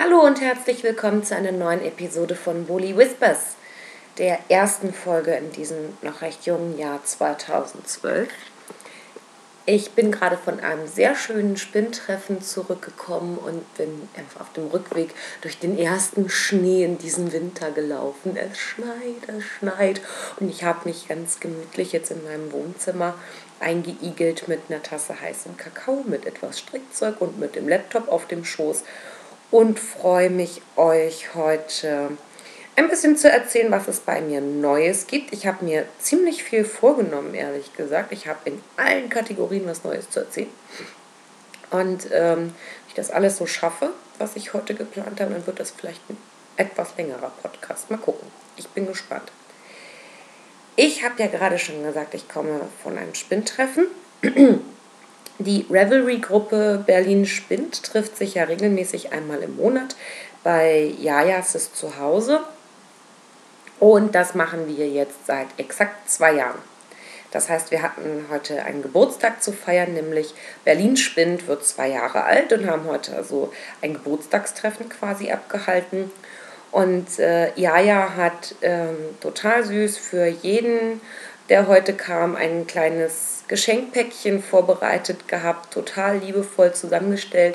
Hallo und herzlich willkommen zu einer neuen Episode von Bully Whispers, der ersten Folge in diesem noch recht jungen Jahr 2012. Ich bin gerade von einem sehr schönen Spinntreffen zurückgekommen und bin auf dem Rückweg durch den ersten Schnee in diesem Winter gelaufen. Es schneit, es schneit und ich habe mich ganz gemütlich jetzt in meinem Wohnzimmer eingeigelt mit einer Tasse heißen Kakao, mit etwas Strickzeug und mit dem Laptop auf dem Schoß und freue mich, euch heute ein bisschen zu erzählen, was es bei mir Neues gibt. Ich habe mir ziemlich viel vorgenommen, ehrlich gesagt. Ich habe in allen Kategorien was Neues zu erzählen. Und ähm, wenn ich das alles so schaffe, was ich heute geplant habe, dann wird das vielleicht ein etwas längerer Podcast. Mal gucken. Ich bin gespannt. Ich habe ja gerade schon gesagt, ich komme von einem Spinntreffen. Die Revelry-Gruppe Berlin Spinnt trifft sich ja regelmäßig einmal im Monat bei Jajas ist zu Hause. Und das machen wir jetzt seit exakt zwei Jahren. Das heißt, wir hatten heute einen Geburtstag zu feiern, nämlich Berlin Spinnt wird zwei Jahre alt und haben heute also ein Geburtstagstreffen quasi abgehalten. Und äh, Jaja hat ähm, total süß für jeden, der heute kam, ein kleines Geschenkpäckchen vorbereitet gehabt, total liebevoll zusammengestellt.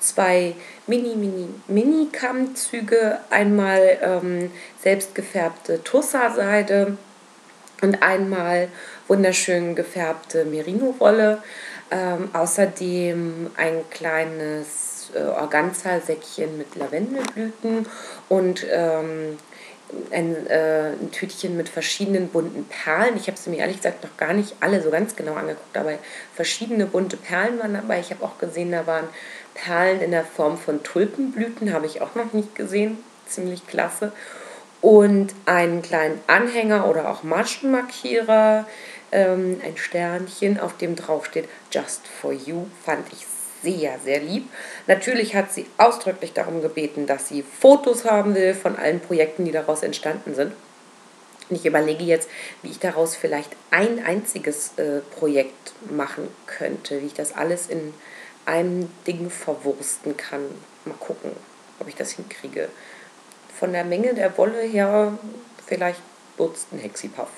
Zwei Mini-Mini-Mini-Kammzüge, einmal ähm, selbst gefärbte Tussa-Seide und einmal wunderschön gefärbte Merino-Wolle. Ähm, außerdem ein kleines äh, Organza-Säckchen mit Lavendelblüten und ähm, ein, äh, ein Tütchen mit verschiedenen bunten Perlen. Ich habe sie mir ehrlich gesagt noch gar nicht alle so ganz genau angeguckt, aber verschiedene bunte Perlen waren dabei. Ich habe auch gesehen, da waren Perlen in der Form von Tulpenblüten, habe ich auch noch nicht gesehen. Ziemlich klasse. Und einen kleinen Anhänger oder auch Maschenmarkierer, ähm, ein Sternchen, auf dem drauf steht Just for You, fand ich sehr, sehr lieb. Natürlich hat sie ausdrücklich darum gebeten, dass sie Fotos haben will von allen Projekten, die daraus entstanden sind. Und ich überlege jetzt, wie ich daraus vielleicht ein einziges äh, Projekt machen könnte, wie ich das alles in einem Ding verwursten kann. Mal gucken, ob ich das hinkriege. Von der Menge der Wolle her vielleicht Dutzend Hexipuff.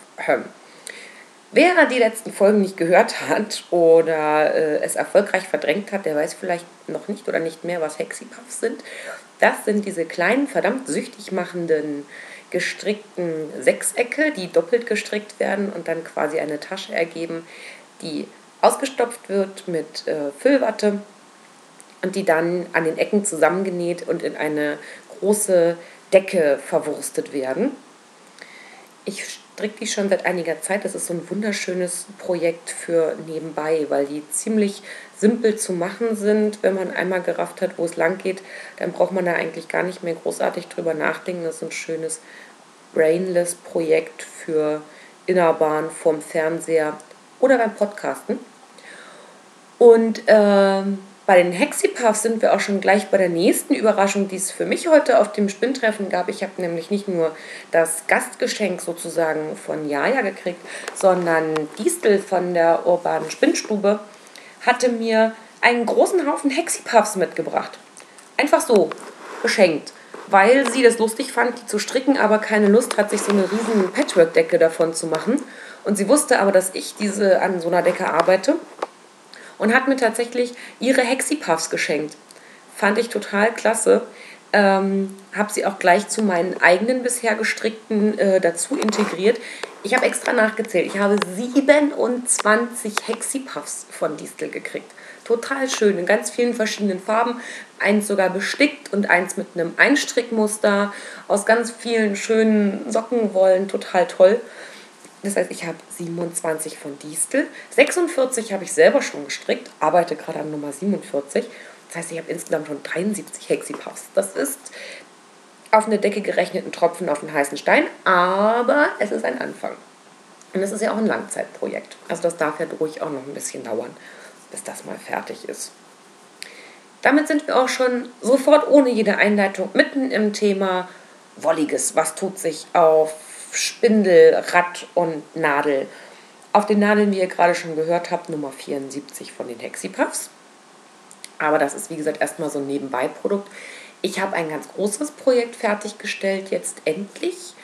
Wer die letzten Folgen nicht gehört hat oder äh, es erfolgreich verdrängt hat, der weiß vielleicht noch nicht oder nicht mehr, was Hexipuffs sind. Das sind diese kleinen, verdammt süchtig machenden gestrickten Sechsecke, die doppelt gestrickt werden und dann quasi eine Tasche ergeben, die ausgestopft wird mit äh, Füllwatte und die dann an den Ecken zusammengenäht und in eine große Decke verwurstet werden. Ich stricke die schon seit einiger Zeit. Das ist so ein wunderschönes Projekt für nebenbei, weil die ziemlich simpel zu machen sind. Wenn man einmal gerafft hat, wo es lang geht, dann braucht man da eigentlich gar nicht mehr großartig drüber nachdenken. Das ist ein schönes Brainless-Projekt für Innerbahn vom Fernseher oder beim Podcasten. Und ähm, bei den Hexipuffs sind wir auch schon gleich bei der nächsten Überraschung, die es für mich heute auf dem Spinntreffen gab. Ich habe nämlich nicht nur das Gastgeschenk sozusagen von Jaja gekriegt, sondern Distel von der urbanen Spinnstube hatte mir einen großen Haufen Hexipuffs mitgebracht. Einfach so geschenkt, weil sie das lustig fand, die zu stricken, aber keine Lust hat, sich so eine riesen Patchwork-Decke davon zu machen. Und sie wusste aber, dass ich diese an so einer Decke arbeite und hat mir tatsächlich ihre Hexipuffs geschenkt. Fand ich total klasse. Ähm, habe sie auch gleich zu meinen eigenen bisher gestrickten äh, dazu integriert. Ich habe extra nachgezählt. Ich habe 27 Hexipuffs von Distel gekriegt. Total schön, in ganz vielen verschiedenen Farben. Eins sogar bestickt und eins mit einem Einstrickmuster aus ganz vielen schönen Sockenwollen. Total toll. Das heißt, ich habe 27 von Distel. 46 habe ich selber schon gestrickt, arbeite gerade an Nummer 47. Das heißt, ich habe insgesamt schon 73 Hexipuffs. Das ist auf eine Decke gerechnet ein Tropfen auf einen heißen Stein, aber es ist ein Anfang. Und es ist ja auch ein Langzeitprojekt. Also das darf ja ruhig auch noch ein bisschen dauern, bis das mal fertig ist. Damit sind wir auch schon sofort ohne jede Einleitung mitten im Thema Wolliges. Was tut sich auf Spindel, Rad und Nadel. Auf den Nadeln, wie ihr gerade schon gehört habt, Nummer 74 von den Hexipuffs. Aber das ist, wie gesagt, erstmal so ein Nebenbeiprodukt. ich habe ein ganz großes Projekt fertiggestellt, jetzt endlich.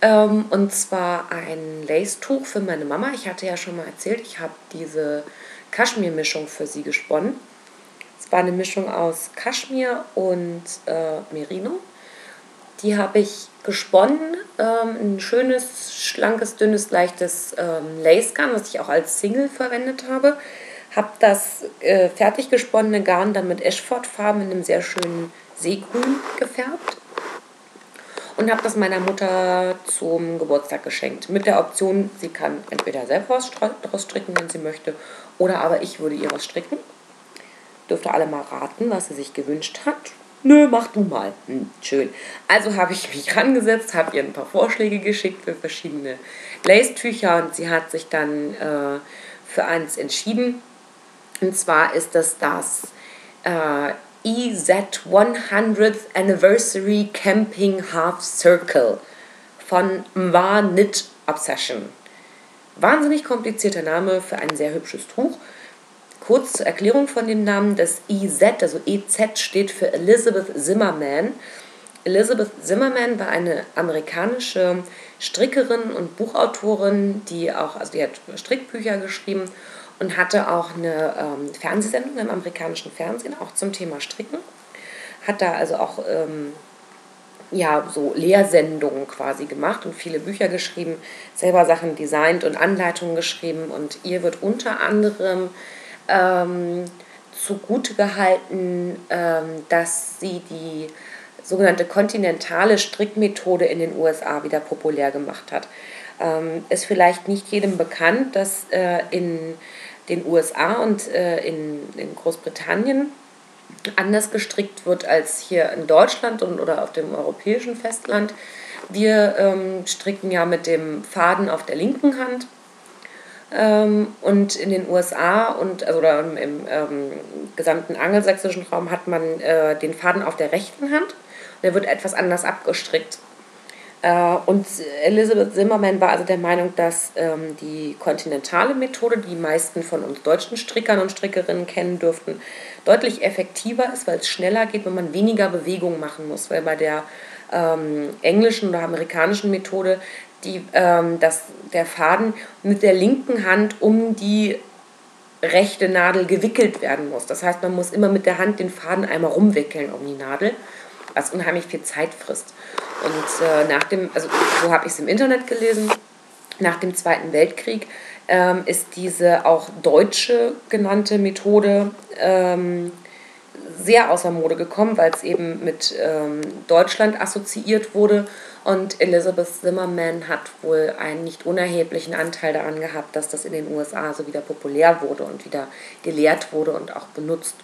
Ähm, und zwar ein Lace-Tuch für meine Mama. Ich hatte ja schon mal erzählt, ich habe diese Kaschmir-Mischung für sie gesponnen. Es war eine Mischung aus Kaschmir und äh, Merino. Die habe ich gesponnen, ähm, ein schönes, schlankes, dünnes, leichtes ähm, Lace-Garn, was ich auch als Single verwendet habe. Habe das äh, fertig gesponnene Garn dann mit Eschford-Farben in einem sehr schönen Seegrün gefärbt und habe das meiner Mutter zum Geburtstag geschenkt. Mit der Option, sie kann entweder selber was draus stricken, wenn sie möchte, oder aber ich würde ihr was stricken. Dürfte alle mal raten, was sie sich gewünscht hat. Nö, mach du mal. Hm, schön. Also habe ich mich rangesetzt, habe ihr ein paar Vorschläge geschickt für verschiedene Lace-Tücher und sie hat sich dann äh, für eins entschieden. Und zwar ist das das äh, EZ 100th Anniversary Camping Half Circle von Mwa Knit Obsession. Wahnsinnig komplizierter Name für ein sehr hübsches Tuch. Kurz zur Erklärung von dem Namen, das EZ, also EZ steht für Elizabeth Zimmerman. Elizabeth Zimmerman war eine amerikanische Strickerin und Buchautorin, die auch, also die hat Strickbücher geschrieben und hatte auch eine ähm, Fernsehsendung im amerikanischen Fernsehen, auch zum Thema Stricken. Hat da also auch ähm, ja, so Lehrsendungen quasi gemacht und viele Bücher geschrieben, selber Sachen designt und Anleitungen geschrieben und ihr wird unter anderem ähm, zugute gehalten, ähm, dass sie die sogenannte kontinentale Strickmethode in den USA wieder populär gemacht hat. Ähm, ist vielleicht nicht jedem bekannt, dass äh, in den USA und äh, in, in Großbritannien anders gestrickt wird als hier in Deutschland und, oder auf dem europäischen Festland. Wir ähm, stricken ja mit dem Faden auf der linken Hand ähm, und in den USA und also oder im, im ähm, gesamten angelsächsischen Raum hat man äh, den Faden auf der rechten Hand. Der wird etwas anders abgestrickt. Äh, und Elizabeth Zimmerman war also der Meinung, dass ähm, die kontinentale Methode, die die meisten von uns deutschen Strickern und Strickerinnen kennen dürften, deutlich effektiver ist, weil es schneller geht, wenn man weniger Bewegung machen muss. Weil bei der ähm, englischen oder amerikanischen Methode die, ähm, dass der Faden mit der linken Hand um die rechte Nadel gewickelt werden muss. Das heißt, man muss immer mit der Hand den Faden einmal rumwickeln um die Nadel, was unheimlich viel Zeit frisst. Und äh, nach dem, also so habe ich es im Internet gelesen, nach dem Zweiten Weltkrieg ähm, ist diese auch deutsche genannte Methode ähm, sehr außer Mode gekommen, weil es eben mit ähm, Deutschland assoziiert wurde. Und Elizabeth Zimmerman hat wohl einen nicht unerheblichen Anteil daran gehabt, dass das in den USA so wieder populär wurde und wieder gelehrt wurde und auch benutzt.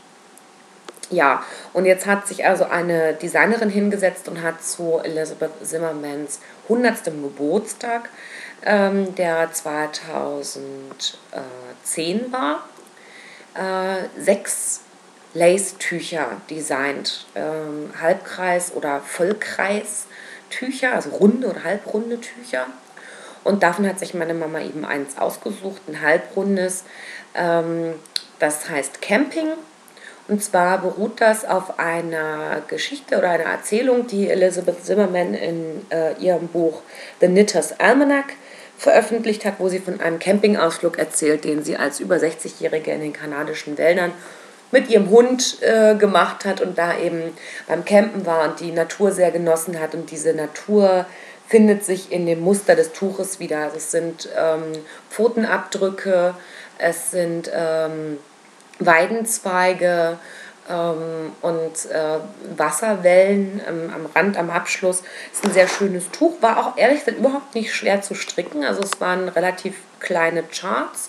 Ja, und jetzt hat sich also eine Designerin hingesetzt und hat zu Elizabeth Zimmermans 100. Geburtstag, ähm, der 2010 war, äh, sechs Lace-Tücher designt. Ähm, Halbkreis- oder Vollkreis-Tücher, also runde oder halbrunde Tücher. Und davon hat sich meine Mama eben eins ausgesucht, ein halbrundes. Ähm, das heißt Camping. Und zwar beruht das auf einer Geschichte oder einer Erzählung, die Elizabeth Zimmerman in äh, ihrem Buch The Knitter's Almanac veröffentlicht hat, wo sie von einem Campingausflug erzählt, den sie als über 60-Jährige in den kanadischen Wäldern mit ihrem Hund äh, gemacht hat und da eben beim Campen war und die Natur sehr genossen hat. Und diese Natur findet sich in dem Muster des Tuches wieder. Also es sind ähm, Pfotenabdrücke, es sind ähm, Weidenzweige ähm, und äh, Wasserwellen ähm, am Rand, am Abschluss. Es ist ein sehr schönes Tuch, war auch ehrlich gesagt überhaupt nicht schwer zu stricken. Also es waren relativ kleine Charts,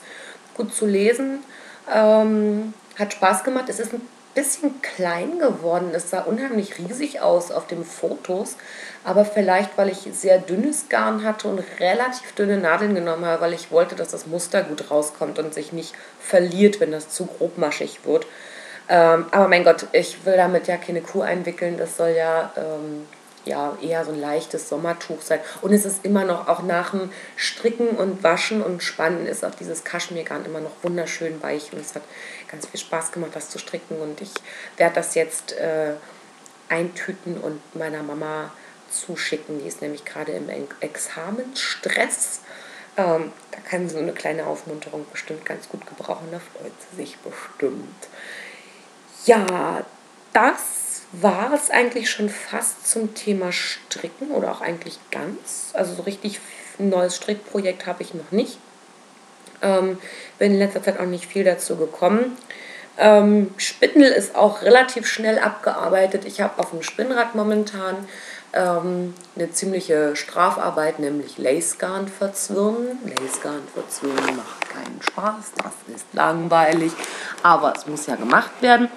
gut zu lesen. Ähm, hat Spaß gemacht. Es ist ein bisschen klein geworden. Es sah unheimlich riesig aus auf den Fotos. Aber vielleicht, weil ich sehr dünnes Garn hatte und relativ dünne Nadeln genommen habe, weil ich wollte, dass das Muster gut rauskommt und sich nicht verliert, wenn das zu grobmaschig wird. Ähm, aber mein Gott, ich will damit ja keine Kuh einwickeln. Das soll ja ähm, ja eher so ein leichtes Sommertuch sein. Und es ist immer noch, auch nach dem Stricken und Waschen und Spannen, ist auch dieses Kaschmirgarn immer noch wunderschön weich. Und es hat ganz viel Spaß gemacht, das zu stricken. Und ich werde das jetzt äh, eintüten und meiner Mama zuschicken. Die ist nämlich gerade im Examenstress. Ähm, da kann sie so eine kleine Aufmunterung bestimmt ganz gut gebrauchen. Da freut sie sich bestimmt. Ja, das war es eigentlich schon fast zum Thema Stricken oder auch eigentlich ganz. Also so richtig ein neues Strickprojekt habe ich noch nicht. Ähm, bin in letzter Zeit auch nicht viel dazu gekommen. Ähm, Spindel ist auch relativ schnell abgearbeitet. Ich habe auf dem Spinnrad momentan ähm, eine ziemliche Strafarbeit, nämlich Lacegarn verzwirnen. Lacegarn verzwirnen macht keinen Spaß, das ist langweilig, aber es muss ja gemacht werden.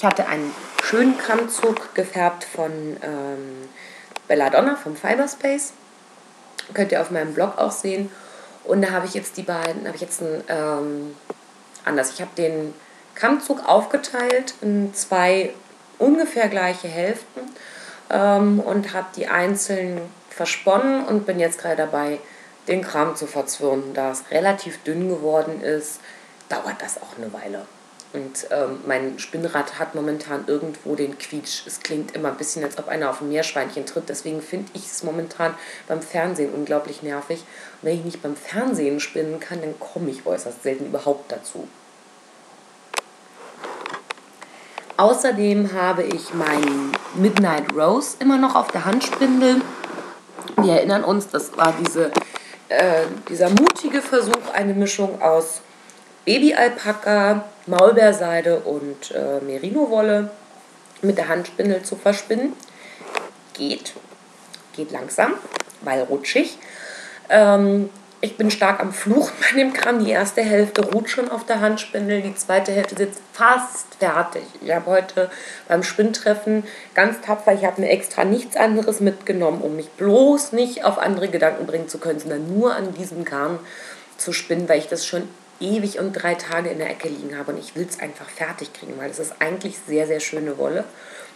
Ich hatte einen schönen Kammzug gefärbt von ähm, Belladonna vom Fiberspace. Könnt ihr auf meinem Blog auch sehen. Und da habe ich jetzt die beiden, habe ich jetzt ein, ähm, anders. Ich habe den Kammzug aufgeteilt in zwei ungefähr gleiche Hälften ähm, und habe die einzeln versponnen und bin jetzt gerade dabei, den Kram zu verzwirnen. Da es relativ dünn geworden ist, dauert das auch eine Weile. Und ähm, mein Spinnrad hat momentan irgendwo den Quietsch. Es klingt immer ein bisschen, als ob einer auf ein Meerschweinchen tritt. Deswegen finde ich es momentan beim Fernsehen unglaublich nervig. Und wenn ich nicht beim Fernsehen spinnen kann, dann komme ich äußerst selten überhaupt dazu. Außerdem habe ich meinen Midnight Rose immer noch auf der Handspindel. Wir erinnern uns, das war diese, äh, dieser mutige Versuch, eine Mischung aus Babyalpaka, Maulbeerseide und äh, Merino-Wolle mit der Handspindel zu verspinnen. Geht, geht langsam, weil rutschig. Ähm, ich bin stark am Fluchen bei dem Kram. Die erste Hälfte ruht schon auf der Handspindel, die zweite Hälfte sitzt fast fertig. Ich habe heute beim Spinntreffen ganz tapfer, ich habe mir extra nichts anderes mitgenommen, um mich bloß nicht auf andere Gedanken bringen zu können, sondern nur an diesem Garn zu spinnen, weil ich das schon ewig und drei Tage in der Ecke liegen habe und ich will es einfach fertig kriegen, weil es ist eigentlich sehr, sehr schöne Wolle.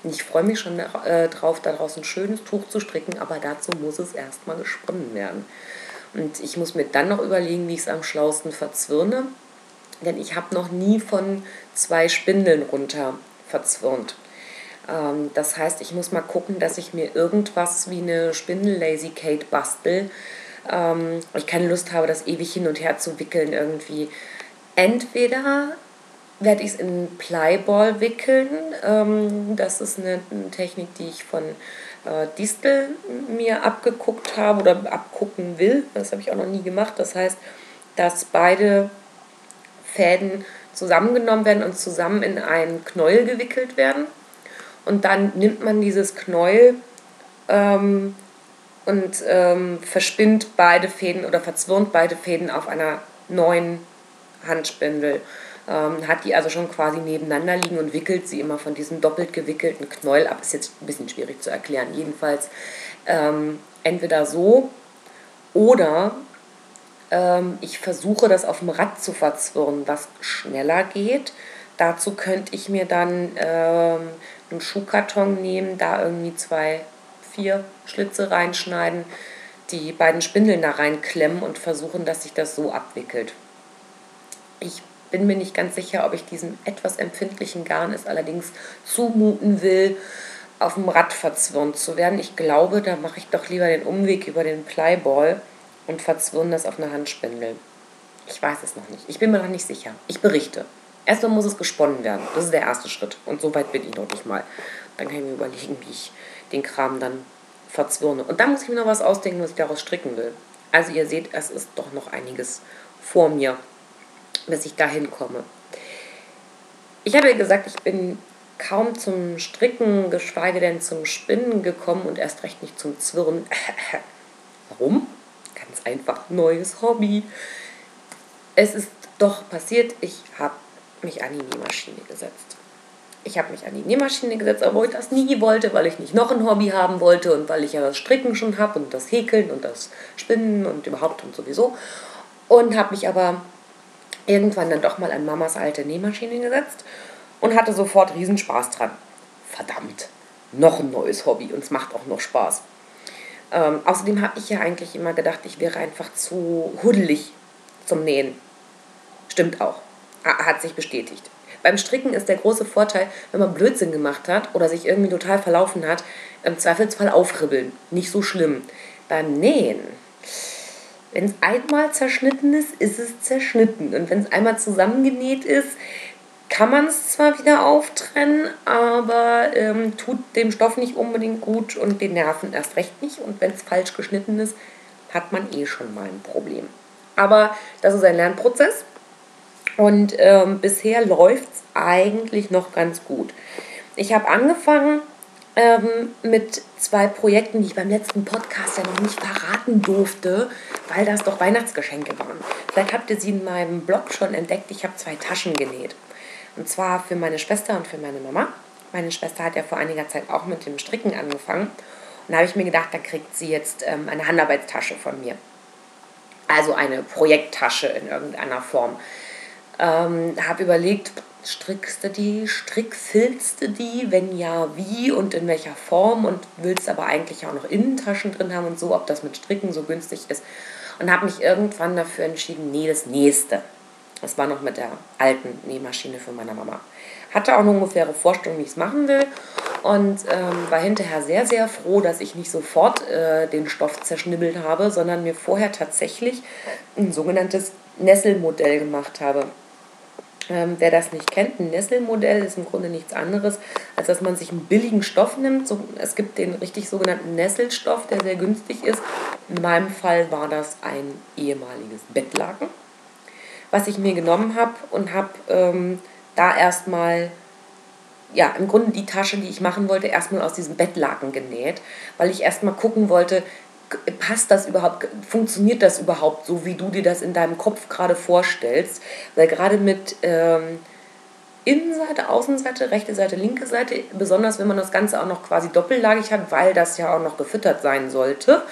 Und ich freue mich schon äh, drauf, daraus ein schönes Tuch zu stricken, aber dazu muss es erstmal gesponnen werden. Und ich muss mir dann noch überlegen, wie ich es am schlausten verzwirne. Denn ich habe noch nie von zwei Spindeln runter verzwirnt. Ähm, das heißt, ich muss mal gucken, dass ich mir irgendwas wie eine Spindel Lazy Kate bastel. Ähm, ich keine Lust habe, das ewig hin und her zu wickeln irgendwie. Entweder werde ich es in Plyball wickeln. Ähm, das ist eine, eine Technik, die ich von äh, Distel mir abgeguckt habe oder abgucken will. Das habe ich auch noch nie gemacht. Das heißt, dass beide Fäden zusammengenommen werden und zusammen in einen Knäuel gewickelt werden. Und dann nimmt man dieses Knäuel ähm, und ähm, verspinnt beide Fäden oder verzwirnt beide Fäden auf einer neuen Handspindel ähm, hat die also schon quasi nebeneinander liegen und wickelt sie immer von diesem doppelt gewickelten Knäuel ab. Ist jetzt ein bisschen schwierig zu erklären. Jedenfalls ähm, entweder so oder ähm, ich versuche das auf dem Rad zu verzwirren, was schneller geht. Dazu könnte ich mir dann ähm, einen Schuhkarton nehmen, da irgendwie zwei, vier Schlitze reinschneiden, die beiden Spindeln da reinklemmen und versuchen, dass sich das so abwickelt. Ich bin mir nicht ganz sicher, ob ich diesem etwas empfindlichen Garn es allerdings zumuten will, auf dem Rad verzwirnt zu werden. Ich glaube, da mache ich doch lieber den Umweg über den Plyball und verzwirne das auf einer Handspindel. Ich weiß es noch nicht. Ich bin mir noch nicht sicher. Ich berichte. Erstmal muss es gesponnen werden. Das ist der erste Schritt. Und so weit bin ich noch nicht mal. Dann kann ich mir überlegen, wie ich den Kram dann verzwirne. Und dann muss ich mir noch was ausdenken, was ich daraus stricken will. Also ihr seht, es ist doch noch einiges vor mir bis ich dahin komme. Ich habe ja gesagt, ich bin kaum zum Stricken, geschweige denn zum Spinnen gekommen und erst recht nicht zum Zwirren. Warum? Ganz einfach, neues Hobby. Es ist doch passiert, ich habe mich an die Nähmaschine gesetzt. Ich habe mich an die Nähmaschine gesetzt, obwohl ich das nie wollte, weil ich nicht noch ein Hobby haben wollte und weil ich ja das Stricken schon habe und das Häkeln und das Spinnen und überhaupt und sowieso. Und habe mich aber irgendwann dann doch mal an Mamas alte Nähmaschine gesetzt und hatte sofort riesen Spaß dran. Verdammt, noch ein neues Hobby und es macht auch noch Spaß. Ähm, außerdem habe ich ja eigentlich immer gedacht, ich wäre einfach zu huddelig zum Nähen. Stimmt auch. Hat sich bestätigt. Beim Stricken ist der große Vorteil, wenn man Blödsinn gemacht hat oder sich irgendwie total verlaufen hat, im Zweifelsfall aufribbeln. Nicht so schlimm. Beim Nähen, wenn es einmal zerschnitten ist, ist es zerschnitten. Und wenn es einmal zusammengenäht ist, kann man es zwar wieder auftrennen, aber ähm, tut dem Stoff nicht unbedingt gut und den Nerven erst recht nicht. Und wenn es falsch geschnitten ist, hat man eh schon mal ein Problem. Aber das ist ein Lernprozess und ähm, bisher läuft es eigentlich noch ganz gut. Ich habe angefangen ähm, mit zwei Projekten, die ich beim letzten Podcast ja noch nicht verraten durfte, weil das doch Weihnachtsgeschenke waren. Vielleicht habt ihr sie in meinem Blog schon entdeckt. Ich habe zwei Taschen genäht. Und zwar für meine Schwester und für meine Mama. Meine Schwester hat ja vor einiger Zeit auch mit dem Stricken angefangen. Und da habe ich mir gedacht, da kriegt sie jetzt ähm, eine Handarbeitstasche von mir. Also eine Projekttasche in irgendeiner Form. Ähm, habe überlegt, strickst du die, strickfilzt du die, wenn ja, wie und in welcher Form und willst aber eigentlich auch noch Innentaschen drin haben und so, ob das mit Stricken so günstig ist. Und habe mich irgendwann dafür entschieden, nee, das nächste. Das war noch mit der alten Nähmaschine für meine Mama. Hatte auch eine ungefähre Vorstellung, wie ich es machen will und ähm, war hinterher sehr, sehr froh, dass ich nicht sofort äh, den Stoff zerschnibbelt habe, sondern mir vorher tatsächlich ein sogenanntes Nesselmodell gemacht habe. Ähm, wer das nicht kennt, ein Nesselmodell ist im Grunde nichts anderes, als dass man sich einen billigen Stoff nimmt. So, es gibt den richtig sogenannten Nesselstoff, der sehr günstig ist. In meinem Fall war das ein ehemaliges Bettlaken, was ich mir genommen habe und habe ähm, da erstmal ja, im Grunde die Tasche, die ich machen wollte, erstmal aus diesem Bettlaken genäht, weil ich erstmal gucken wollte, passt das überhaupt, funktioniert das überhaupt so, wie du dir das in deinem Kopf gerade vorstellst? Weil gerade mit ähm, Innenseite, Außenseite, rechte Seite, linke Seite, besonders wenn man das Ganze auch noch quasi doppellagig hat, weil das ja auch noch gefüttert sein sollte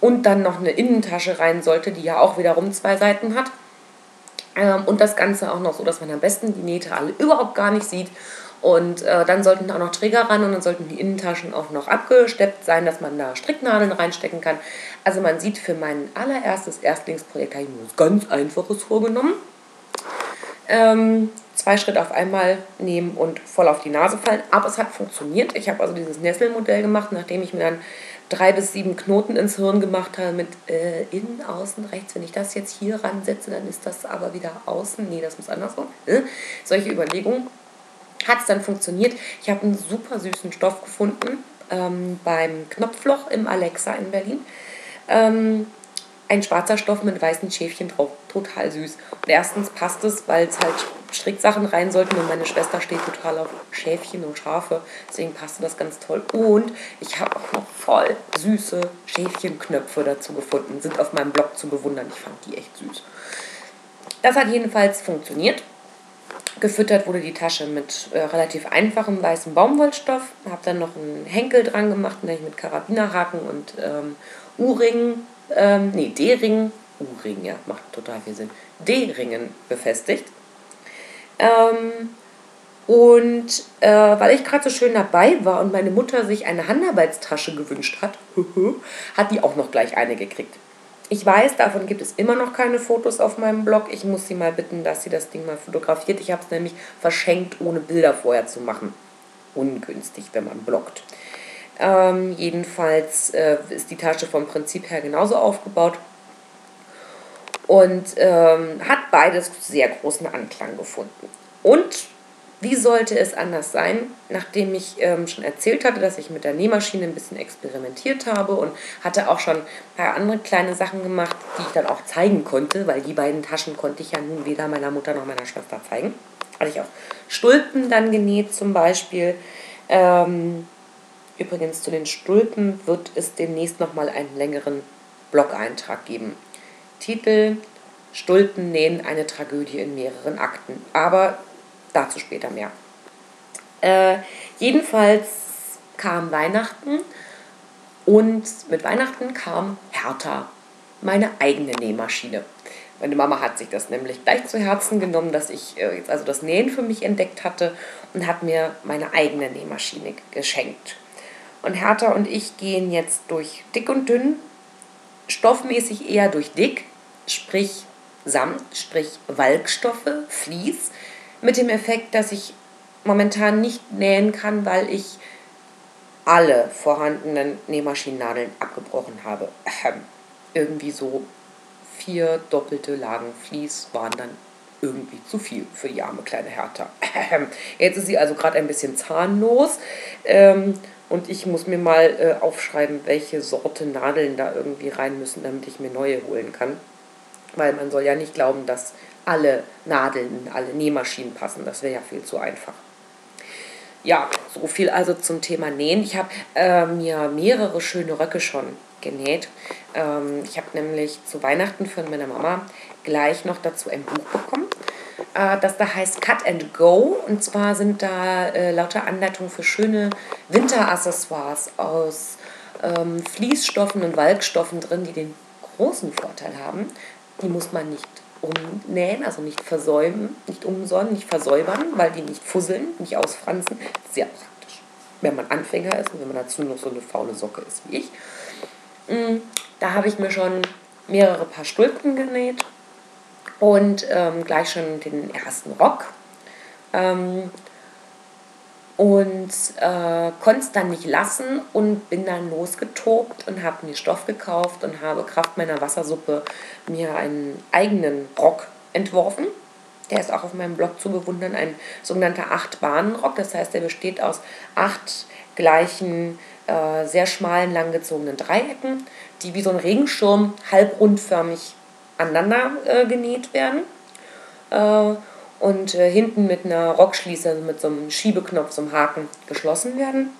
und dann noch eine Innentasche rein sollte, die ja auch wiederum zwei Seiten hat. Ähm, und das Ganze auch noch so, dass man am besten die Nähte alle überhaupt gar nicht sieht und äh, dann sollten auch noch Träger ran und dann sollten die Innentaschen auch noch abgesteppt sein, dass man da Stricknadeln reinstecken kann. Also man sieht für mein allererstes Erstlingsprojekt, habe ich mir was ganz Einfaches vorgenommen. Ähm, zwei Schritte auf einmal nehmen und voll auf die Nase fallen. Aber es hat funktioniert. Ich habe also dieses Nesselmodell gemacht, nachdem ich mir dann drei bis sieben Knoten ins Hirn gemacht habe mit äh, innen, außen, rechts. Wenn ich das jetzt hier ransetze, dann ist das aber wieder außen. Nee, das muss andersrum. Äh? Solche Überlegungen hat es dann funktioniert. Ich habe einen super süßen Stoff gefunden ähm, beim Knopfloch im Alexa in Berlin. Ähm, ein schwarzer Stoff mit weißen Schäfchen drauf. Total süß. Und erstens passt es, weil es halt Stricksachen rein sollten und meine Schwester steht total auf Schäfchen und Schafe. Deswegen passte das ganz toll. Und ich habe auch noch voll süße Schäfchenknöpfe dazu gefunden. Sind auf meinem Blog zu bewundern. Ich fand die echt süß. Das hat jedenfalls funktioniert. Gefüttert wurde die Tasche mit äh, relativ einfachem weißem Baumwollstoff. Habe dann noch einen Henkel dran gemacht, nämlich mit Karabinerhaken und ähm, U-Ringen, ähm, nee, D-Ringen, U-Ring, ja, macht total viel Sinn, D-Ringen befestigt. Ähm, und äh, weil ich gerade so schön dabei war und meine Mutter sich eine Handarbeitstasche gewünscht hat, hat die auch noch gleich eine gekriegt. Ich weiß, davon gibt es immer noch keine Fotos auf meinem Blog. Ich muss sie mal bitten, dass sie das Ding mal fotografiert. Ich habe es nämlich verschenkt, ohne Bilder vorher zu machen. Ungünstig, wenn man bloggt. Ähm, jedenfalls äh, ist die Tasche vom Prinzip her genauso aufgebaut und ähm, hat beides sehr großen Anklang gefunden. Und wie sollte es anders sein, nachdem ich ähm, schon erzählt hatte, dass ich mit der Nähmaschine ein bisschen experimentiert habe und hatte auch schon ein paar andere kleine Sachen gemacht, die ich dann auch zeigen konnte, weil die beiden Taschen konnte ich ja nun weder meiner Mutter noch meiner Schwester zeigen. Hatte ich auch Stulpen dann genäht zum Beispiel. Ähm, übrigens zu den Stulpen wird es demnächst nochmal einen längeren Blog-Eintrag geben. Titel Stulpen nähen eine Tragödie in mehreren Akten. Aber Dazu später mehr. Äh, jedenfalls kam Weihnachten und mit Weihnachten kam Hertha, meine eigene Nähmaschine. Meine Mama hat sich das nämlich gleich zu Herzen genommen, dass ich äh, jetzt also das Nähen für mich entdeckt hatte und hat mir meine eigene Nähmaschine geschenkt. Und Hertha und ich gehen jetzt durch dick und dünn, stoffmäßig eher durch dick, sprich Samt, sprich Walkstoffe, Vlies, Mit dem Effekt, dass ich momentan nicht nähen kann, weil ich alle vorhandenen Nähmaschinennadeln abgebrochen habe. Ähm, irgendwie so vier doppelte Lagen Vlies waren dann irgendwie zu viel für die arme kleine Hertha. Ähm, jetzt ist sie also gerade ein bisschen zahnlos. Ähm, und ich muss mir mal äh, aufschreiben, welche Sorte Nadeln da irgendwie rein müssen, damit ich mir neue holen kann. Weil man soll ja nicht glauben, dass alle Nadeln, alle Nähmaschinen passen. Das wäre ja viel zu einfach. Ja, so viel also zum Thema Nähen. Ich habe äh, mir mehrere schöne Röcke schon genäht. Ähm, ich habe nämlich zu Weihnachten von meiner Mama gleich noch dazu ein Buch bekommen, äh, das da heißt Cut and Go. Und zwar sind da äh, lauter Anleitungen für schöne Winteraccessoires aus ähm, Fließstoffen und Walkstoffen drin, die den großen Vorteil haben. Die muss man nicht umnähen, also nicht versäumen, nicht umsonnen, nicht versäubern, weil die nicht fusseln, nicht ausfransen. Sehr praktisch, wenn man Anfänger ist und wenn man dazu noch so eine faule Socke ist wie ich. Mm, da habe ich mir schon mehrere Paar Stulpen genäht und ähm, gleich schon den ersten Rock. Ähm, und äh, konnte es dann nicht lassen und bin dann losgetobt und habe mir Stoff gekauft und habe Kraft meiner Wassersuppe mir einen eigenen Rock entworfen. Der ist auch auf meinem Blog zu bewundern, ein sogenannter Acht-Bahnen-Rock. Das heißt, er besteht aus acht gleichen, äh, sehr schmalen, langgezogenen Dreiecken, die wie so ein Regenschirm halbrundförmig aneinander äh, genäht werden. Äh, und äh, hinten mit einer Rockschließe, also mit so einem Schiebeknopf, so einem Haken geschlossen werden.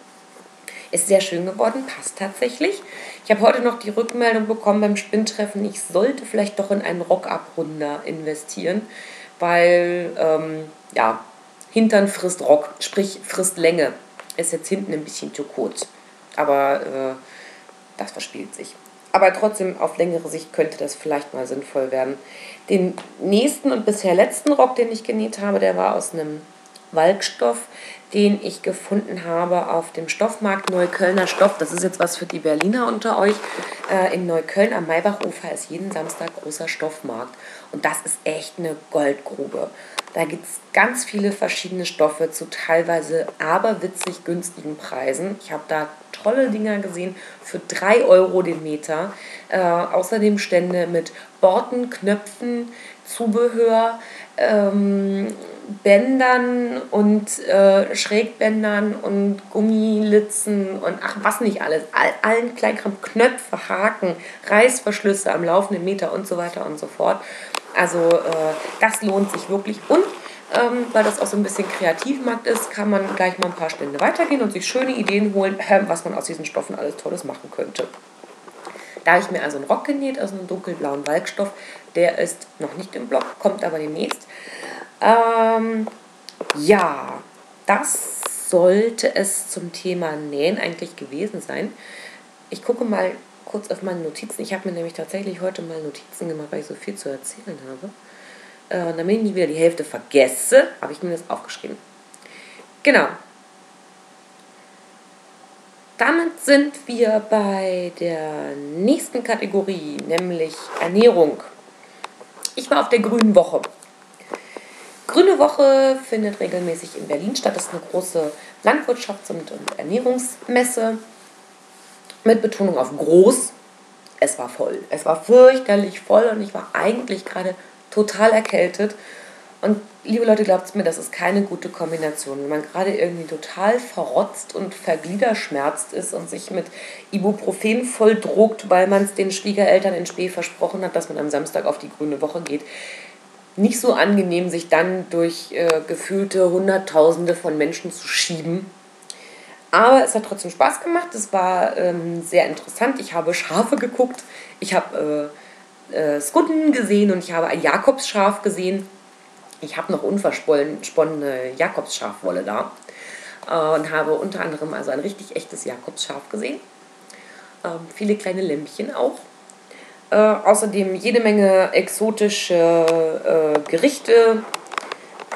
Ist sehr schön geworden, passt tatsächlich. Ich habe heute noch die Rückmeldung bekommen beim Spinntreffen, ich sollte vielleicht doch in einen Rockabrunder investieren, weil, ähm, ja, Hintern frisst Rock, sprich frisst Länge. Ist jetzt hinten ein bisschen zu kurz. Aber äh, das verspielt sich. Aber trotzdem, auf längere Sicht könnte das vielleicht mal sinnvoll werden. Den nächsten und bisher letzten Rock, den ich genäht habe, der war aus einem Walkstoff, den ich gefunden habe auf dem Stoffmarkt Neuköllner Stoff. Das ist jetzt was für die Berliner unter euch. Äh, in Neukölln am Maybachufer ist jeden Samstag großer Stoffmarkt. Und das ist echt eine Goldgrube. Da gibt es ganz viele verschiedene Stoffe zu teilweise aberwitzig günstigen Preisen. Ich habe da tolle Dinger gesehen für 3 Euro den Meter. Äh, außerdem Stände mit Borten, Knöpfen, Zubehör, ähm, Bändern und äh, Schrägbändern und Gummilitzen und ach, was nicht alles. All, allen Kleinkram, Knöpfe, Haken, Reißverschlüsse am laufenden Meter und so weiter und so fort. Also äh, das lohnt sich wirklich. Und ähm, weil das auch so ein bisschen Kreativmarkt ist, kann man gleich mal ein paar Stände weitergehen und sich schöne Ideen holen, äh, was man aus diesen Stoffen alles Tolles machen könnte. Da habe ich mir also einen Rock genäht aus einem dunkelblauen Walkstoff. Der ist noch nicht im Block, kommt aber demnächst. Ähm, ja, das sollte es zum Thema Nähen eigentlich gewesen sein. Ich gucke mal kurz auf meine Notizen. Ich habe mir nämlich tatsächlich heute mal Notizen gemacht, weil ich so viel zu erzählen habe. Äh, damit ich nicht wieder die Hälfte vergesse, habe ich mir das aufgeschrieben. Genau. Damit sind wir bei der nächsten Kategorie, nämlich Ernährung. Ich war auf der Grünen Woche. Grüne Woche findet regelmäßig in Berlin statt. Das ist eine große Landwirtschafts- und Ernährungsmesse mit Betonung auf groß. Es war voll. Es war fürchterlich voll und ich war eigentlich gerade total erkältet. Und liebe Leute, glaubt mir, das ist keine gute Kombination. Wenn man gerade irgendwie total verrotzt und vergliederschmerzt ist und sich mit Ibuprofen volldruckt, weil man es den Schwiegereltern in Spee versprochen hat, dass man am Samstag auf die grüne Woche geht, nicht so angenehm, sich dann durch äh, gefühlte Hunderttausende von Menschen zu schieben. Aber es hat trotzdem Spaß gemacht. Es war ähm, sehr interessant. Ich habe Schafe geguckt. Ich habe äh, äh, Skudden gesehen und ich habe ein Jakobsschaf gesehen. Ich habe noch unversponnene Jakobsschafwolle da äh, und habe unter anderem also ein richtig echtes Jakobsschaf gesehen. Ähm, viele kleine Lämpchen auch. Äh, außerdem jede Menge exotische äh, Gerichte.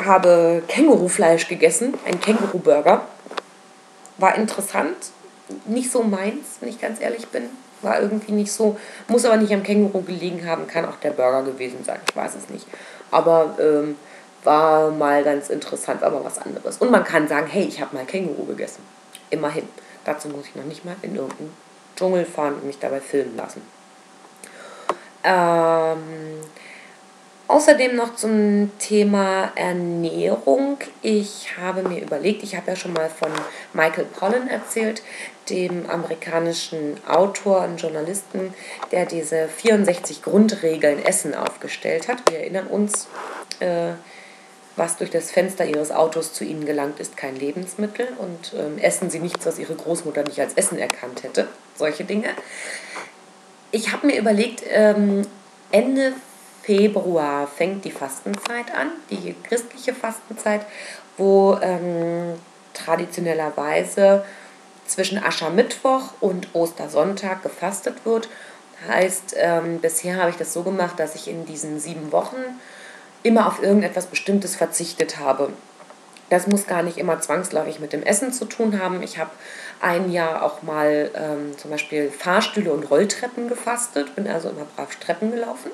Habe Kängurufleisch gegessen, ein Känguruburger. War interessant, nicht so meins, wenn ich ganz ehrlich bin. War irgendwie nicht so, muss aber nicht am Känguru gelegen haben, kann auch der Burger gewesen sein, ich weiß es nicht. Aber ähm, war mal ganz interessant, war mal was anderes. Und man kann sagen, hey, ich habe mal Känguru gegessen. Immerhin. Dazu muss ich noch nicht mal in irgendeinen Dschungel fahren und mich dabei filmen lassen. Ähm, außerdem noch zum Thema Ernährung. Ich habe mir überlegt, ich habe ja schon mal von Michael Pollan erzählt, dem amerikanischen Autor und Journalisten, der diese 64 Grundregeln Essen aufgestellt hat. Wir erinnern uns, äh, was durch das Fenster ihres Autos zu ihnen gelangt, ist kein Lebensmittel und ähm, essen sie nichts, was ihre Großmutter nicht als Essen erkannt hätte. Solche Dinge. Ich habe mir überlegt, ähm, Ende Februar fängt die Fastenzeit an, die christliche Fastenzeit, wo ähm, traditionellerweise zwischen Aschermittwoch und Ostersonntag gefastet wird. Heißt, ähm, bisher habe ich das so gemacht, dass ich in diesen sieben Wochen immer auf irgendetwas Bestimmtes verzichtet habe. Das muss gar nicht immer zwangsläufig mit dem Essen zu tun haben. Ich habe ein Jahr auch mal ähm, zum Beispiel Fahrstühle und Rolltreppen gefastet, bin also immer brav Treppen gelaufen.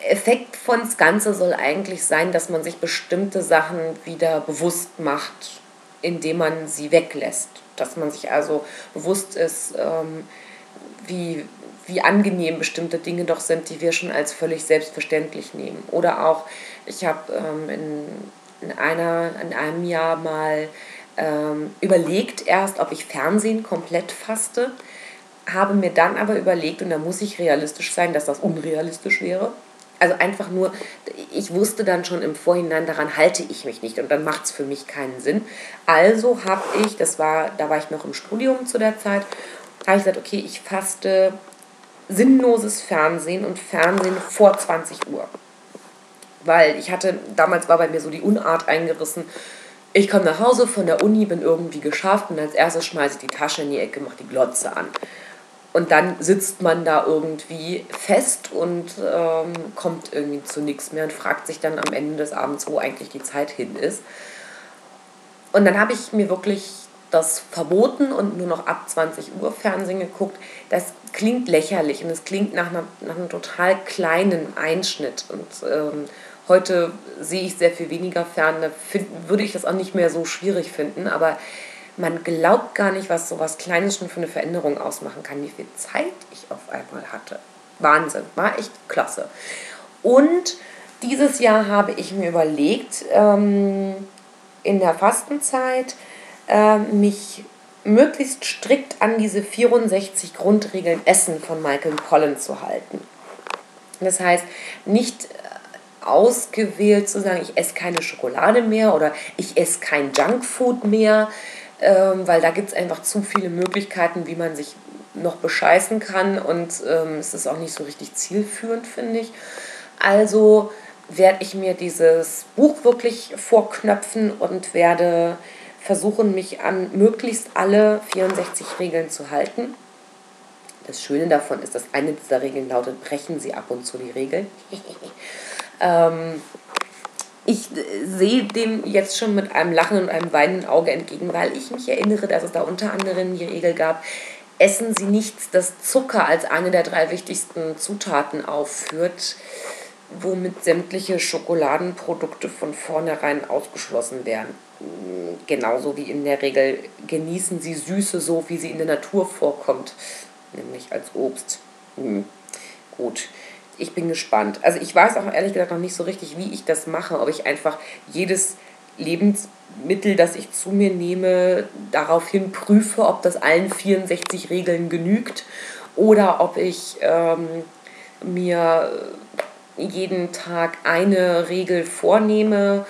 Effekt von das Ganze soll eigentlich sein, dass man sich bestimmte Sachen wieder bewusst macht, indem man sie weglässt. Dass man sich also bewusst ist, ähm, wie, wie angenehm bestimmte Dinge doch sind, die wir schon als völlig selbstverständlich nehmen. Oder auch, ich habe ähm, in, in, in einem Jahr mal ähm, überlegt erst, ob ich Fernsehen komplett faste, habe mir dann aber überlegt, und da muss ich realistisch sein, dass das unrealistisch wäre. Also einfach nur, ich wusste dann schon im Vorhinein, daran halte ich mich nicht und dann macht es für mich keinen Sinn. Also habe ich, das war, da war ich noch im Studium zu der Zeit, habe ich gesagt, okay, ich faste sinnloses Fernsehen und Fernsehen vor 20 Uhr. Weil ich hatte, damals war bei mir so die Unart eingerissen, ich komme nach Hause von der Uni, bin irgendwie geschafft und als erstes schmeiße ich die Tasche in die Ecke, mache die Glotze an. Und dann sitzt man da irgendwie fest und ähm, kommt irgendwie zu nichts mehr und fragt sich dann am Ende des Abends, wo eigentlich die Zeit hin ist. Und dann habe ich mir wirklich das verboten und nur noch ab 20 Uhr Fernsehen geguckt. Das klingt lächerlich und es klingt nach, einer, nach einem total kleinen Einschnitt. Und ähm, heute sehe ich sehr viel weniger fern. Da find, würde ich das auch nicht mehr so schwierig finden. Aber man glaubt gar nicht, was so was Kleines schon für eine Veränderung ausmachen kann, wie viel Zeit ich auf einmal hatte. Wahnsinn, war echt klasse. Und dieses Jahr habe ich mir überlegt, ähm, in der Fastenzeit, äh, mich möglichst strikt an diese 64 Grundregeln Essen von Michael Pollan zu halten. Das heißt, nicht äh, ausgewählt zu sagen, ich esse keine Schokolade mehr oder ich esse kein Junkfood mehr, ähm, weil da gibt es einfach zu viele Möglichkeiten, wie man sich noch bescheißen kann und ähm, es ist auch nicht so richtig zielführend, finde ich. Also werde ich mir dieses Buch wirklich vorknöpfen und werde versuchen, mich an möglichst alle 64 Regeln zu halten. Das Schöne davon ist, dass eine dieser Regeln lautet, brechen Sie ab und zu die Regeln. ähm, ich sehe dem jetzt schon mit einem Lachen und einem weinenden Auge entgegen, weil ich mich erinnere, dass es da unter anderem die Regel gab, essen Sie nichts, das Zucker als eine der drei wichtigsten Zutaten aufführt, womit sämtliche Schokoladenprodukte von vornherein ausgeschlossen werden genauso wie in der Regel genießen sie Süße so, wie sie in der Natur vorkommt, nämlich als Obst. Hm. Gut, ich bin gespannt. Also ich weiß auch ehrlich gesagt noch nicht so richtig, wie ich das mache, ob ich einfach jedes Lebensmittel, das ich zu mir nehme, daraufhin prüfe, ob das allen 64 Regeln genügt oder ob ich ähm, mir jeden Tag eine Regel vornehme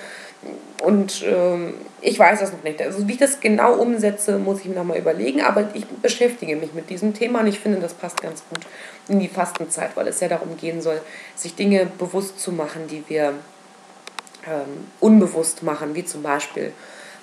und ähm, ich weiß das noch nicht. Also wie ich das genau umsetze, muss ich mir nochmal überlegen. Aber ich beschäftige mich mit diesem Thema und ich finde, das passt ganz gut in die Fastenzeit, weil es ja darum gehen soll, sich Dinge bewusst zu machen, die wir ähm, unbewusst machen, wie zum Beispiel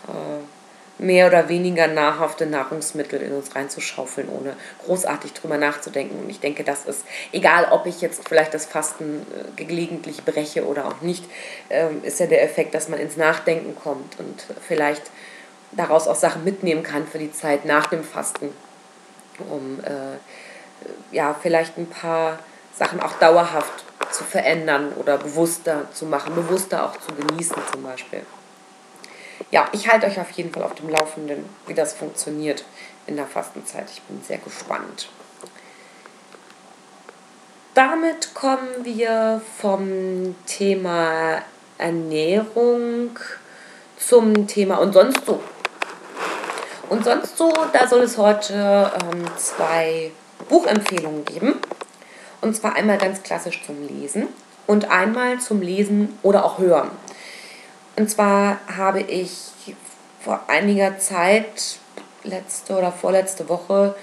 äh, mehr oder weniger nahrhafte Nahrungsmittel in uns reinzuschaufeln, ohne großartig drüber nachzudenken. Und ich denke, das ist, egal ob ich jetzt vielleicht das Fasten äh, gelegentlich breche oder auch nicht, ähm, ist ja der Effekt, dass man ins Nachdenken kommt und vielleicht daraus auch Sachen mitnehmen kann für die Zeit nach dem Fasten, um äh, ja, vielleicht ein paar Sachen auch dauerhaft zu verändern oder bewusster zu machen, bewusster auch zu genießen zum Beispiel. Ja, ich halte euch auf jeden Fall auf dem Laufenden, wie das funktioniert in der Fastenzeit. Ich bin sehr gespannt. Damit kommen wir vom Thema Ernährung zum Thema und sonst so. Und sonst so, da soll es heute ähm, zwei Buchempfehlungen geben. Und zwar einmal ganz klassisch zum Lesen und einmal zum Lesen oder auch Hören. Und zwar habe ich vor einiger Zeit, letzte oder vorletzte Woche,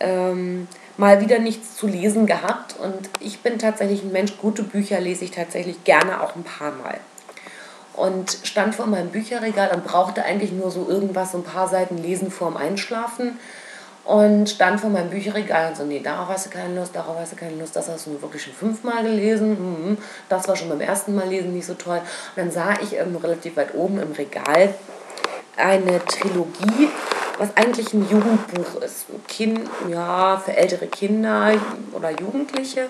ähm, mal wieder nichts zu lesen gehabt. Und ich bin tatsächlich ein Mensch, gute Bücher lese ich tatsächlich gerne auch ein paar Mal. Und stand vor meinem Bücherregal und brauchte eigentlich nur so irgendwas, so ein paar Seiten lesen vorm Einschlafen. Und stand vor meinem Bücherregal und so, nee, darauf hast du keine Lust, darauf hast du keine Lust, das hast du wirklich schon fünfmal gelesen. Mhm. Das war schon beim ersten Mal lesen nicht so toll. Und dann sah ich irgendwo relativ weit oben im Regal eine Trilogie, was eigentlich ein Jugendbuch ist. Kind, ja, für ältere Kinder oder Jugendliche.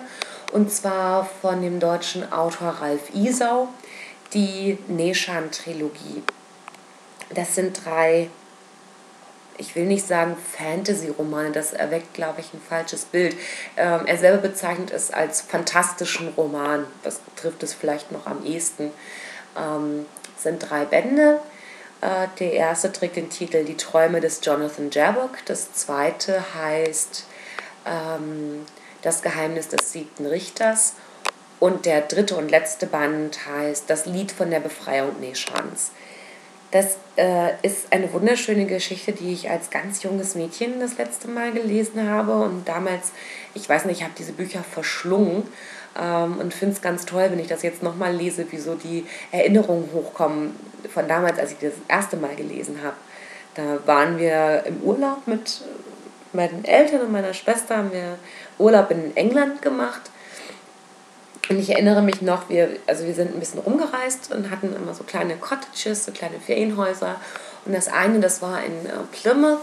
Und zwar von dem deutschen Autor Ralf Isau, die Neshan-Trilogie. Das sind drei ich will nicht sagen Fantasy-Romane, das erweckt, glaube ich, ein falsches Bild. Ähm, er selber bezeichnet es als fantastischen Roman. Das trifft es vielleicht noch am ehesten. Ähm, es sind drei Bände. Äh, der erste trägt den Titel Die Träume des Jonathan Jabok. Das zweite heißt ähm, Das Geheimnis des siebten Richters. Und der dritte und letzte Band heißt Das Lied von der Befreiung Neshans. Das äh, ist eine wunderschöne Geschichte, die ich als ganz junges Mädchen das letzte Mal gelesen habe. Und damals, ich weiß nicht, ich habe diese Bücher verschlungen ähm, und finde es ganz toll, wenn ich das jetzt nochmal lese, wie so die Erinnerungen hochkommen von damals, als ich das erste Mal gelesen habe. Da waren wir im Urlaub mit meinen Eltern und meiner Schwester, haben wir Urlaub in England gemacht und ich erinnere mich noch, wir, also wir sind ein bisschen rumgereist und hatten immer so kleine Cottages, so kleine Ferienhäuser. Und das eine, das war in äh, Plymouth,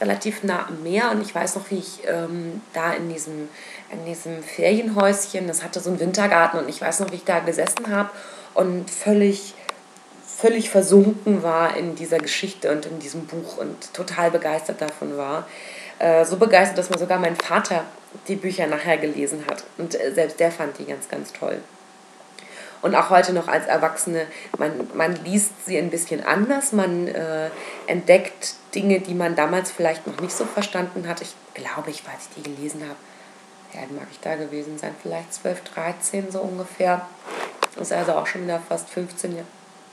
relativ nah am Meer. Und ich weiß noch, wie ich ähm, da in diesem, in diesem Ferienhäuschen, das hatte so einen Wintergarten, und ich weiß noch, wie ich da gesessen habe und völlig, völlig versunken war in dieser Geschichte und in diesem Buch und total begeistert davon war. Äh, so begeistert, dass mir sogar mein Vater die Bücher nachher gelesen hat. Und äh, selbst der fand die ganz, ganz toll. Und auch heute noch als Erwachsene, man, man liest sie ein bisschen anders, man äh, entdeckt Dinge, die man damals vielleicht noch nicht so verstanden hat. Ich glaube, ich, als ich die gelesen habe, ja, mag ich da gewesen sein, vielleicht 12, 13 so ungefähr. Das ist also auch schon wieder fast 15 Jahre,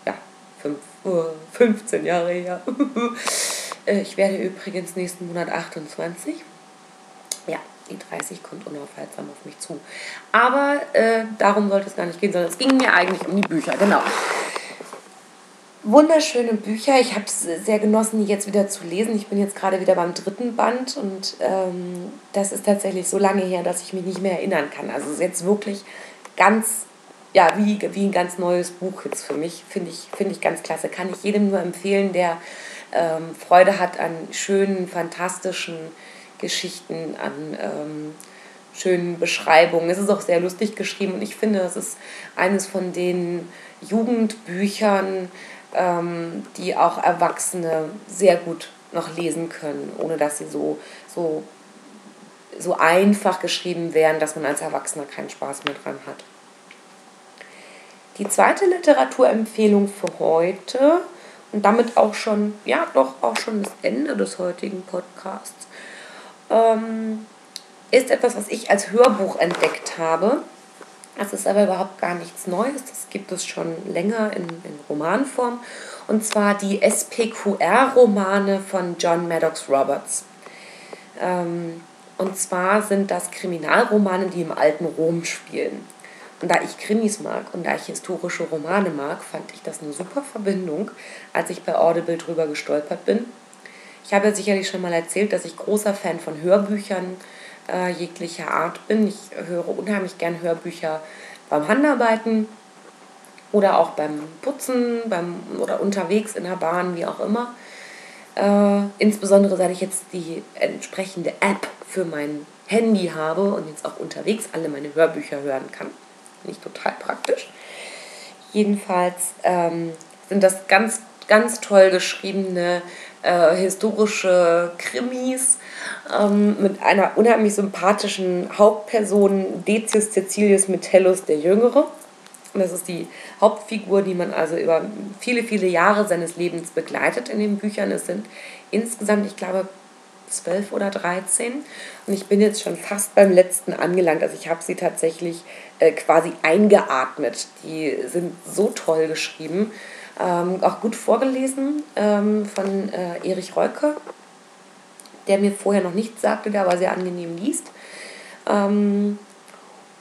ja, 5, uh, 15 Jahre her. Äh, ich werde übrigens nächsten Monat 28. Ja, die 30 kommt unaufhaltsam auf mich zu. Aber äh, darum sollte es gar nicht gehen, sondern es ging mir eigentlich um die Bücher, genau. Wunderschöne Bücher. Ich habe es sehr genossen, die jetzt wieder zu lesen. Ich bin jetzt gerade wieder beim dritten Band und ähm, das ist tatsächlich so lange her, dass ich mich nicht mehr erinnern kann. Also es ist jetzt wirklich ganz, ja, wie, wie ein ganz neues Buch jetzt für mich. Finde ich, find ich ganz klasse. Kann ich jedem nur empfehlen, der ähm, Freude hat an schönen, fantastischen Geschichten, an ähm, schönen Beschreibungen. Es ist auch sehr lustig geschrieben und ich finde, es ist eines von den Jugendbüchern, ähm, die auch Erwachsene sehr gut noch lesen können, ohne dass sie so, so, so einfach geschrieben wären, dass man als Erwachsener keinen Spaß mehr dran hat. Die zweite Literaturempfehlung für heute und damit auch schon, ja, doch auch schon das Ende des heutigen Podcasts, ähm, ist etwas, was ich als Hörbuch entdeckt habe. Das ist aber überhaupt gar nichts Neues. Das gibt es schon länger in, in Romanform. Und zwar die SPQR-Romane von John Maddox Roberts. Ähm, und zwar sind das Kriminalromane, die im alten Rom spielen. Und da ich Krimis mag und da ich historische Romane mag, fand ich das eine super Verbindung, als ich bei Audible drüber gestolpert bin. Ich habe ja sicherlich schon mal erzählt, dass ich großer Fan von Hörbüchern äh, jeglicher Art bin. Ich höre unheimlich gern Hörbücher beim Handarbeiten oder auch beim Putzen beim, oder unterwegs in der Bahn, wie auch immer. Äh, insbesondere seit ich jetzt die entsprechende App für mein Handy habe und jetzt auch unterwegs alle meine Hörbücher hören kann nicht total praktisch. Jedenfalls ähm, sind das ganz, ganz toll geschriebene äh, historische Krimis ähm, mit einer unheimlich sympathischen Hauptperson, Decius Cecilius Metellus der Jüngere. das ist die Hauptfigur, die man also über viele, viele Jahre seines Lebens begleitet in den Büchern. Es sind insgesamt, ich glaube, zwölf oder dreizehn. Und ich bin jetzt schon fast beim letzten angelangt. Also ich habe sie tatsächlich äh, quasi eingeatmet. Die sind so toll geschrieben. Ähm, auch gut vorgelesen ähm, von äh, Erich Reuke, der mir vorher noch nichts sagte, der aber sehr angenehm liest. Ähm,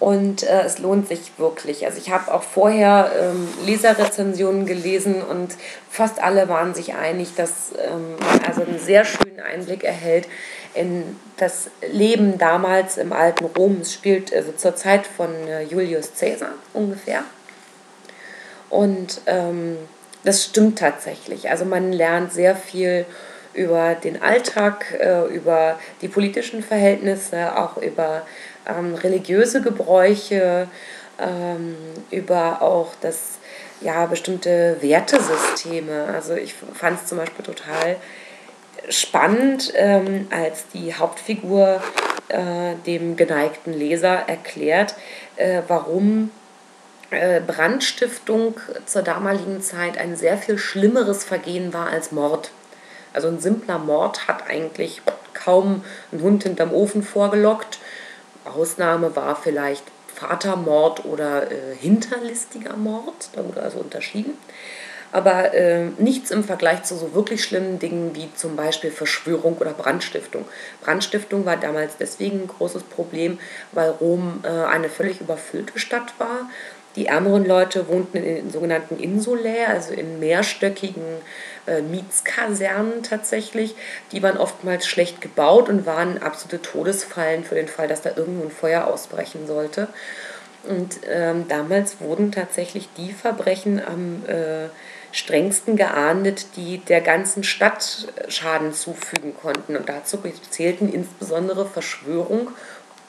und äh, es lohnt sich wirklich. Also ich habe auch vorher ähm, Leserrezensionen gelesen und fast alle waren sich einig, dass ähm, man also einen sehr schönen Einblick erhält in das Leben damals im alten Rom. Es spielt also zur Zeit von äh, Julius Caesar ungefähr. Und ähm, das stimmt tatsächlich. Also man lernt sehr viel über den Alltag, äh, über die politischen Verhältnisse, auch über ähm, religiöse Gebräuche, ähm, über auch das ja bestimmte Wertesysteme. Also ich fand es zum Beispiel total spannend, ähm, als die Hauptfigur äh, dem geneigten Leser erklärt, äh, warum äh, Brandstiftung zur damaligen Zeit ein sehr viel schlimmeres Vergehen war als Mord. Also ein simpler Mord hat eigentlich kaum einen Hund hinterm Ofen vorgelockt. Ausnahme war vielleicht Vatermord oder äh, hinterlistiger Mord, da wurde also unterschieden. Aber äh, nichts im Vergleich zu so wirklich schlimmen Dingen wie zum Beispiel Verschwörung oder Brandstiftung. Brandstiftung war damals deswegen ein großes Problem, weil Rom äh, eine völlig überfüllte Stadt war die ärmeren Leute wohnten in den sogenannten Insulae, also in mehrstöckigen äh, Mietskasernen tatsächlich. Die waren oftmals schlecht gebaut und waren absolute Todesfallen für den Fall, dass da irgendwo ein Feuer ausbrechen sollte. Und ähm, damals wurden tatsächlich die Verbrechen am äh, strengsten geahndet, die der ganzen Stadt Schaden zufügen konnten. Und dazu zählten insbesondere Verschwörung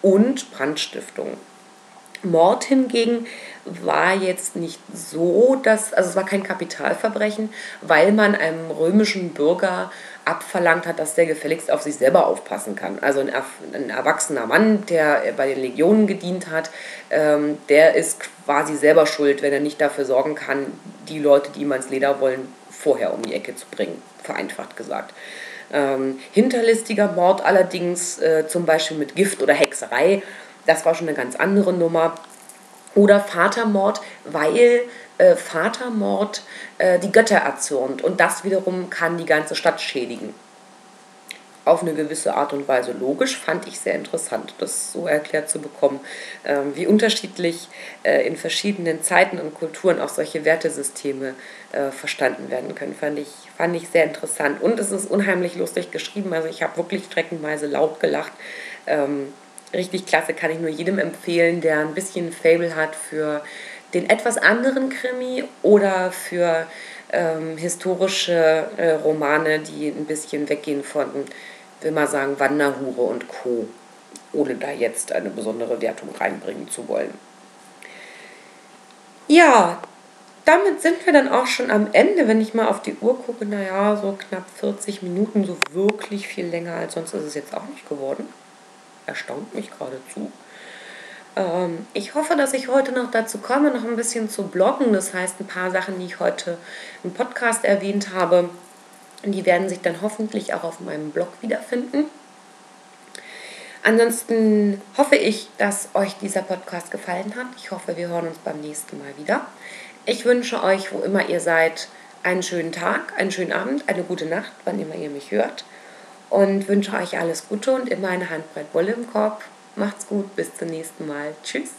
und Brandstiftung. Mord hingegen war jetzt nicht so, dass, also es war kein Kapitalverbrechen, weil man einem römischen Bürger abverlangt hat, dass der gefälligst auf sich selber aufpassen kann. Also ein, ein erwachsener Mann, der bei den Legionen gedient hat, ähm, der ist quasi selber schuld, wenn er nicht dafür sorgen kann, die Leute, die ihm ans Leder wollen, vorher um die Ecke zu bringen, vereinfacht gesagt. Ähm, hinterlistiger Mord allerdings, äh, zum Beispiel mit Gift oder Hexerei, das war schon eine ganz andere Nummer. Oder Vatermord, weil äh, Vatermord äh, die Götter erzürnt und das wiederum kann die ganze Stadt schädigen. Auf eine gewisse Art und Weise logisch, fand ich sehr interessant, das so erklärt zu bekommen, äh, wie unterschiedlich äh, in verschiedenen Zeiten und Kulturen auch solche Wertesysteme äh, verstanden werden können. Fand ich, fand ich sehr interessant und es ist unheimlich lustig geschrieben, also ich habe wirklich streckenweise laut gelacht. Ähm, richtig klasse, kann ich nur jedem empfehlen, der ein bisschen Fable hat für den etwas anderen Krimi oder für ähm, historische äh, Romane, die ein bisschen weggehen von, will mal sagen, Wanderhure und Co., ohne da jetzt eine besondere Wertung reinbringen zu wollen. Ja, damit sind wir dann auch schon am Ende. Wenn ich mal auf die Uhr gucke, naja, so knapp 40 Minuten, so wirklich viel länger als sonst ist es jetzt auch nicht geworden erstaunt mich geradezu. Ähm, ich hoffe, dass ich heute noch dazu komme, noch ein bisschen zu bloggen. Das heißt, ein paar Sachen, die ich heute im Podcast erwähnt habe, die werden sich dann hoffentlich auch auf meinem Blog wiederfinden. Ansonsten hoffe ich, dass euch dieser Podcast gefallen hat. Ich hoffe, wir hören uns beim nächsten Mal wieder. Ich wünsche euch, wo immer ihr seid, einen schönen Tag, einen schönen Abend, eine gute Nacht, wann immer ihr mich hört und wünsche euch alles Gute und immer eine Handbreit Wolle im Korb. Macht's gut, bis zum nächsten Mal. Tschüss.